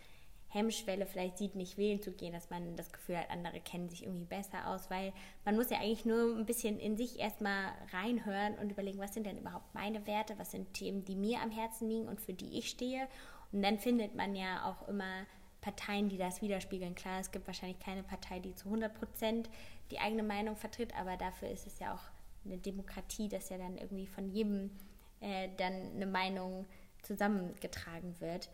Speaker 1: Hemmschwelle vielleicht sieht, nicht wählen zu gehen, dass man das Gefühl hat, andere kennen sich irgendwie besser aus, weil man muss ja eigentlich nur ein bisschen in sich erstmal reinhören und überlegen, was sind denn überhaupt meine Werte, was sind Themen, die mir am Herzen liegen und für die ich stehe. Und dann findet man ja auch immer Parteien, die das widerspiegeln. Klar, es gibt wahrscheinlich keine Partei, die zu 100 Prozent die eigene Meinung vertritt, aber dafür ist es ja auch eine Demokratie, dass ja dann irgendwie von jedem äh, dann eine Meinung zusammengetragen wird.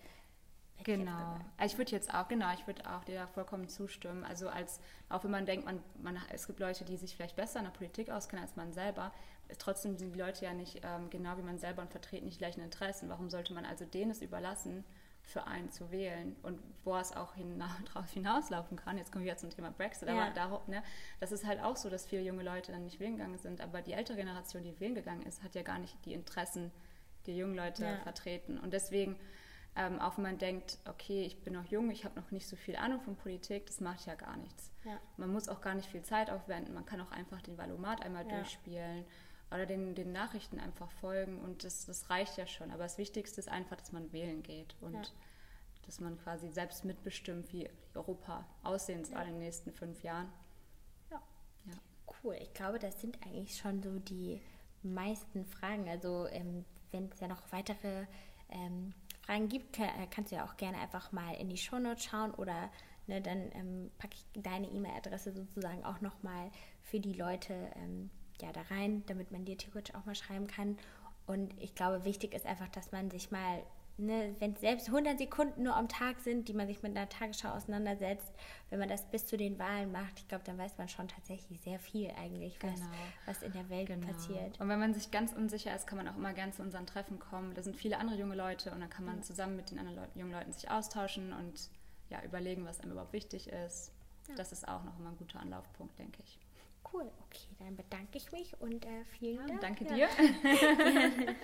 Speaker 2: Genau. Also ich würde jetzt auch, genau, ich würde auch dir da vollkommen zustimmen. Also als, auch wenn man denkt, man, man, es gibt Leute, die sich vielleicht besser in der Politik auskennen als man selber, trotzdem sind die Leute ja nicht ähm, genau wie man selber und vertreten nicht gleichen Interessen. Warum sollte man also denen es überlassen, für einen zu wählen und wo es auch hina darauf hinauslaufen kann. Jetzt kommen wir zum Thema Brexit, ja. aber darauf, ne, das ist halt auch so, dass viele junge Leute dann nicht wählen gegangen sind, aber die ältere Generation, die wählen gegangen ist, hat ja gar nicht die Interessen der jungen Leute ja. vertreten und deswegen ähm, auch wenn man denkt, okay, ich bin noch jung, ich habe noch nicht so viel Ahnung von Politik, das macht ja gar nichts. Ja. Man muss auch gar nicht viel Zeit aufwenden, man kann auch einfach den Valomat einmal durchspielen oder den, den Nachrichten einfach folgen und das, das reicht ja schon. Aber das Wichtigste ist einfach, dass man wählen geht und ja. dass man quasi selbst mitbestimmt, wie Europa aussehen soll ja. in den nächsten fünf Jahren.
Speaker 1: Ja. ja. Cool. Ich glaube, das sind eigentlich schon so die meisten Fragen. Also ähm, wenn es ja noch weitere ähm, Fragen gibt, kann, äh, kannst du ja auch gerne einfach mal in die Shownotes schauen oder ne, dann ähm, packe ich deine E-Mail-Adresse sozusagen auch nochmal für die Leute ähm, ja, da rein, damit man dir theoretisch auch mal schreiben kann. Und ich glaube, wichtig ist einfach, dass man sich mal, ne, wenn es selbst 100 Sekunden nur am Tag sind, die man sich mit einer Tagesschau auseinandersetzt, wenn man das bis zu den Wahlen macht, ich glaube, dann weiß man schon tatsächlich sehr viel eigentlich, was, genau. was in der Welt genau. passiert.
Speaker 2: Und wenn man sich ganz unsicher ist, kann man auch immer gern zu unseren Treffen kommen. Da sind viele andere junge Leute und dann kann man ja. zusammen mit den anderen Leuten, jungen Leuten sich austauschen und ja, überlegen, was einem überhaupt wichtig ist. Ja. Das ist auch noch immer ein guter Anlaufpunkt, denke ich.
Speaker 1: Cool, okay, dann bedanke ich mich und äh, vielen ja,
Speaker 2: Dank. Danke dir.